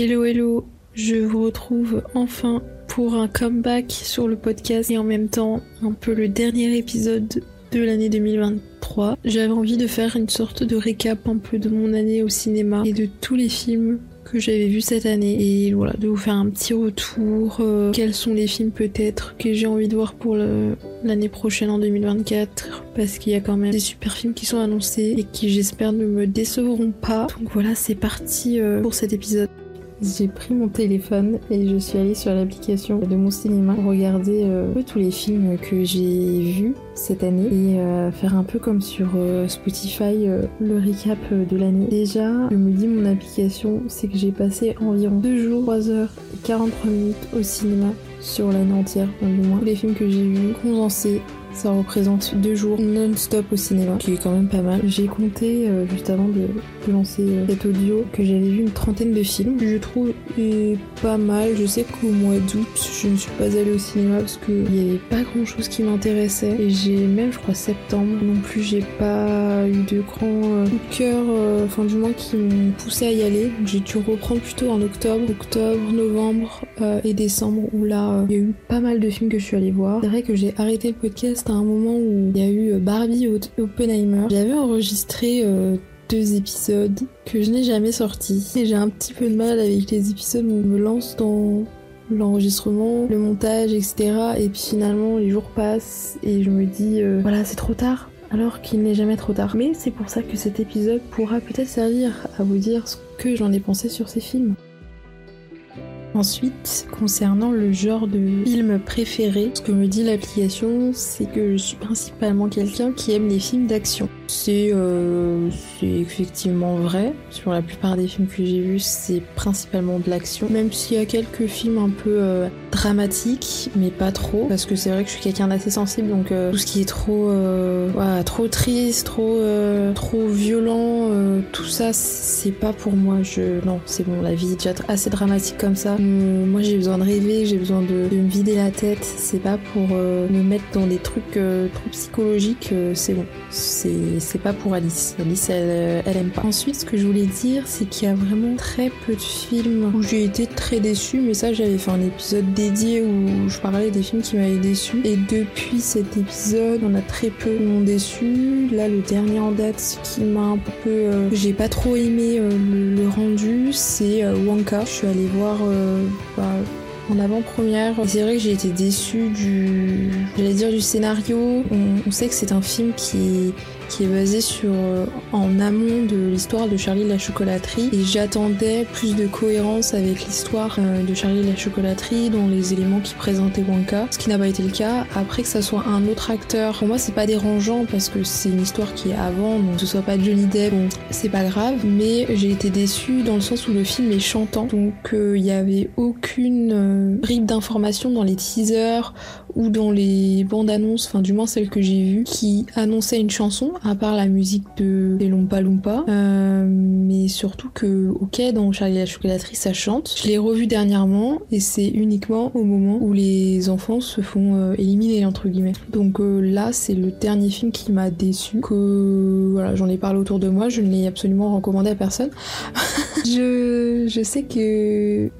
Hello hello, je vous retrouve enfin pour un comeback sur le podcast et en même temps un peu le dernier épisode de l'année 2023. J'avais envie de faire une sorte de récap un peu de mon année au cinéma et de tous les films que j'avais vus cette année et voilà de vous faire un petit retour euh, quels sont les films peut-être que j'ai envie de voir pour l'année prochaine en 2024 parce qu'il y a quand même des super films qui sont annoncés et qui j'espère ne me décevront pas. Donc voilà c'est parti euh, pour cet épisode j'ai pris mon téléphone et je suis allée sur l'application de mon cinéma regarder euh, tous les films que j'ai vus cette année et euh, faire un peu comme sur euh, Spotify le recap de l'année. Déjà, je me dis mon application, c'est que j'ai passé environ 2 jours, 3 heures et 43 minutes au cinéma sur l'année entière, au moins. les films que j'ai vus condensés ça représente deux jours non-stop au cinéma, qui est quand même pas mal. J'ai compté, euh, juste avant de, lancer euh, cet audio, que j'avais vu une trentaine de films. Je trouve pas mal. Je sais qu'au mois d'août, je ne suis pas allée au cinéma parce qu'il n'y avait pas grand-chose qui m'intéressait. Et j'ai même, je crois, septembre non plus, j'ai pas eu de grand euh, coup de cœur, enfin du moins qui m'ont poussé à y aller. J'ai dû reprendre plutôt en octobre, octobre, novembre et décembre, où là, il y a eu pas mal de films que je suis allée voir. C'est vrai que j'ai arrêté le podcast à un moment où il y a eu euh, Barbie Oppenheimer. J'avais enregistré euh, deux épisodes que je n'ai jamais sortis. Et j'ai un petit peu de mal avec les épisodes où je me lance dans l'enregistrement, le montage, etc. Et puis finalement, les jours passent et je me dis, euh, voilà, c'est trop tard. Alors qu'il n'est jamais trop tard. Mais c'est pour ça que cet épisode pourra peut-être servir à vous dire ce que j'en ai pensé sur ces films. Ensuite, concernant le genre de film préféré, ce que me dit l'application, c'est que je suis principalement quelqu'un qui aime les films d'action. C'est euh, effectivement vrai. Sur la plupart des films que j'ai vus, c'est principalement de l'action. Même s'il y a quelques films un peu euh, dramatiques, mais pas trop. Parce que c'est vrai que je suis quelqu'un d'assez sensible, donc euh, tout ce qui est trop, euh, trop triste, trop, trop violent, tout ça, c'est pas pour moi. Je non, c'est bon. La vie est déjà assez dramatique comme ça. moi, j'ai besoin de rêver, j'ai besoin de, de, me vider la tête. C'est pas pour me mettre dans des trucs trop psychologiques. c'est bon. C'est c'est pas pour Alice. Alice, elle, elle aime pas. Ensuite, ce que je voulais dire, c'est qu'il y a vraiment très peu de films où j'ai été très déçue, mais ça, j'avais fait un épisode dédié où je parlais des films qui m'avaient déçu. Et depuis cet épisode, on a très peu qui m'ont déçu. Là, le dernier en date, ce qui m'a un peu. Euh, j'ai pas trop aimé euh, le, rendu, c'est euh, Wonka. Je suis allée voir. Bah, en avant-première. C'est vrai que j'ai été déçue du, j'allais dire du scénario. On, sait que c'est un film qui qui est basé sur euh, en amont de l'histoire de Charlie la chocolaterie. Et j'attendais plus de cohérence avec l'histoire euh, de Charlie la chocolaterie dans les éléments qui présentaient Wonka, ce qui n'a pas été le cas. Après que ça soit un autre acteur, pour moi c'est pas dérangeant parce que c'est une histoire qui est avant, donc ce soit pas Johnny Depp, bon, c'est pas grave, mais j'ai été déçue dans le sens où le film est chantant, donc euh, il y avait aucune bribe d'informations dans les teasers ou dans les bandes annonces, enfin du moins celles que j'ai vues, qui annonçaient une chanson à part la musique de des Lumpa Lumpa. Euh, mais surtout que, ok, dans Charlie la chocolaterie, ça chante. Je l'ai revu dernièrement et c'est uniquement au moment où les enfants se font euh, éliminer, entre guillemets. Donc euh, là, c'est le dernier film qui m'a déçu. Que voilà, j'en ai parlé autour de moi, je ne l'ai absolument recommandé à personne. je, je sais que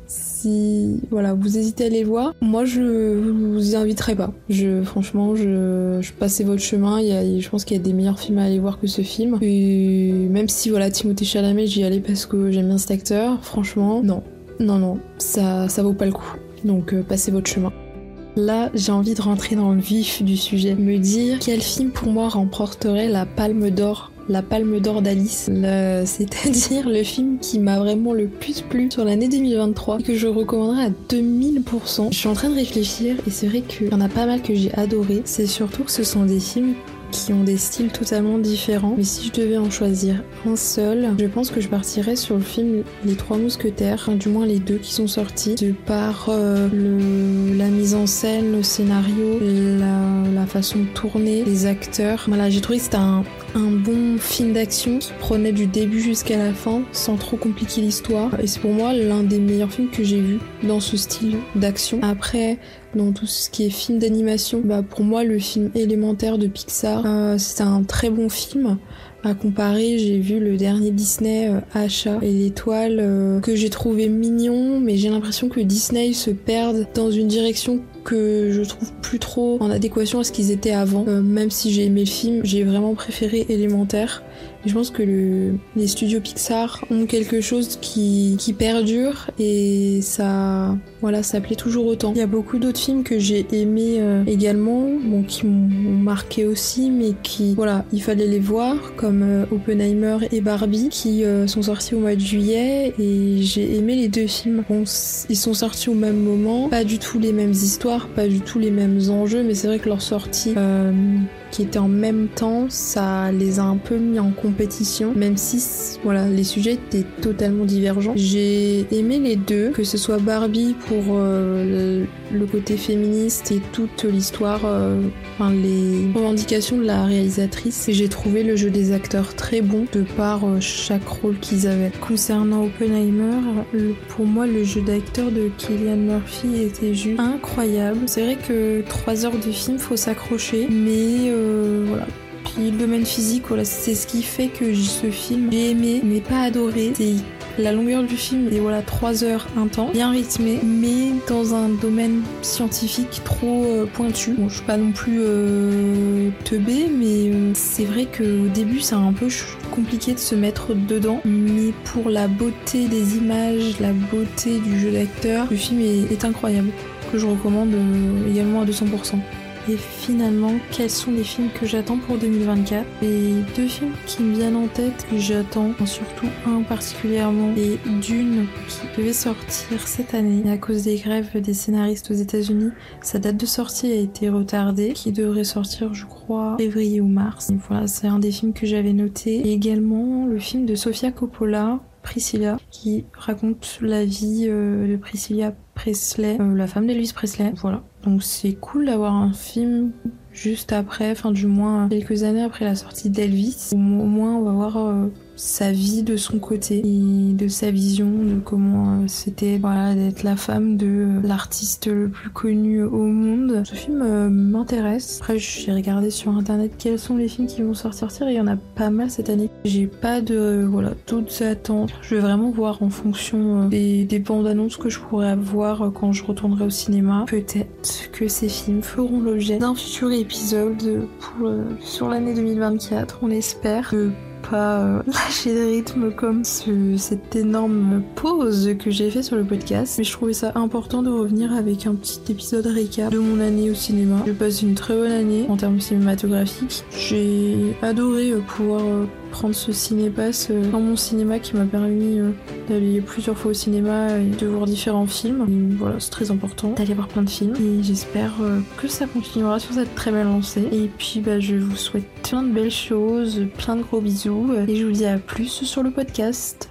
si voilà, vous hésitez à les voir, moi je vous y inviterai pas. Je franchement, je, je votre chemin. Il y je pense qu'il y a des meilleurs films à aller voir que ce film. Et même si voilà, Timothée Chalamet, j'y allais parce que j'aime bien cet acteur. Franchement, non, non, non, ça, ça vaut pas le coup. Donc euh, passez votre chemin. Là, j'ai envie de rentrer dans le vif du sujet, me dire quel film pour moi remporterait la Palme d'Or la Palme d'Or d'Alice, c'est-à-dire le film qui m'a vraiment le plus plu sur l'année 2023 et que je recommanderais à 2000%. Je suis en train de réfléchir et c'est vrai qu'il y en a pas mal que j'ai adoré. C'est surtout que ce sont des films qui ont des styles totalement différents. Mais si je devais en choisir un seul, je pense que je partirais sur le film Les Trois Mousquetaires, du moins les deux qui sont sortis, de par euh, la mise en scène, le scénario, la, façon de tourner, les acteurs. Voilà, j'ai trouvé que c'était un, un bon film d'action qui prenait du début jusqu'à la fin sans trop compliquer l'histoire. Et c'est pour moi l'un des meilleurs films que j'ai vu dans ce style d'action. Après, dans tout ce qui est film d'animation, bah pour moi le film élémentaire de Pixar, euh, c'est un très bon film. À comparer, j'ai vu le dernier Disney euh, Achat et l'étoile euh, que j'ai trouvé mignon, mais j'ai l'impression que Disney se perd dans une direction que je trouve plus trop en adéquation à ce qu'ils étaient avant. Euh, même si j'ai aimé le film, j'ai vraiment préféré Élémentaire. Je pense que le, les studios Pixar ont quelque chose qui, perdure et ça, voilà, ça plaît toujours autant. Il y a beaucoup d'autres films que j'ai aimés euh, également, qui m'ont marqué aussi, mais qui, voilà, il fallait les voir, comme euh, Oppenheimer et Barbie, qui sont sortis au mois de juillet et j'ai aimé les deux films. Ils sont sortis au même moment, pas du tout les mêmes histoires pas du tout les mêmes enjeux, mais c'est vrai que leur sortie euh, qui étaient en même temps, ça les a un peu mis en compétition, même si voilà, les sujets étaient totalement divergents. J'ai aimé les deux, que ce soit Barbie pour euh, le, côté féministe et toute l'histoire, euh, enfin les revendications de la réalisatrice. J'ai trouvé le jeu des acteurs très bon de par euh, chaque rôle qu'ils avaient. Concernant Oppenheimer, pour moi le jeu d'acteur de Killian Murphy était juste incroyable. C'est vrai que trois heures de film faut s'accrocher, mais voilà. Puis le domaine physique, c'est ce qui fait que ce film j'ai aimé mais pas adoré. La longueur du film est voilà 3 heures temps, bien rythmé, mais dans un domaine scientifique trop euh, pointu. Bon, je suis pas non plus euh, teubée, mais euh, c'est vrai qu'au début c'est un peu compliqué de se mettre dedans, mais pour la beauté des images, la beauté du jeu d'acteur, le film est, est incroyable, que je recommande également à 200%. Et finalement, quels sont les films que j'attends pour 2024 Les deux films qui me viennent en tête que j'attends, surtout un particulièrement, et Dune qui devait sortir cette année. Et à cause des grèves des scénaristes aux États-Unis, sa date de sortie a été retardée, qui devrait sortir, je crois, février ou mars. Et voilà, c'est un des films que j'avais noté. Et également le film de Sofia Coppola, Priscilla, qui raconte la vie euh, de Priscilla Presley, euh, la femme d'Elvis Presley. Voilà. Donc c'est cool d'avoir un film juste après, enfin du moins quelques années après la sortie d'Elvis. Au moins on va voir euh, sa vie de son côté et de sa vision de comment euh, c'était voilà, d'être la femme de euh, l'artiste le plus connu au monde. Ce film euh, m'intéresse. Après j'ai regardé sur internet quels sont les films qui vont sortir il y en a pas mal cette année. J'ai pas de voilà d'autres attentes. Je vais vraiment voir en fonction des, des bandes annonces que je pourrais avoir quand je retournerai au cinéma. Peut-être que ces films feront l'objet d'un futur épisode pour, sur l'année 2024. On espère euh, lâcher de rythme comme cette énorme pause que j'ai fait sur le podcast. Mais je trouvais ça important de revenir avec un petit épisode récap de mon année au cinéma. J'ai passé une très bonne année en termes cinématographiques. J'ai adoré euh, pouvoir euh, prendre ce cinépass dans mon cinéma qui m'a permis d'aller plusieurs fois au cinéma et de voir différents films. voilà, c'est très important d'aller voir plein de films et j'espère que ça continuera sur cette très belle lancée. Et puis bah, je vous souhaite plein de belles choses, plein de gros bisous et je vous dis à plus sur le podcast.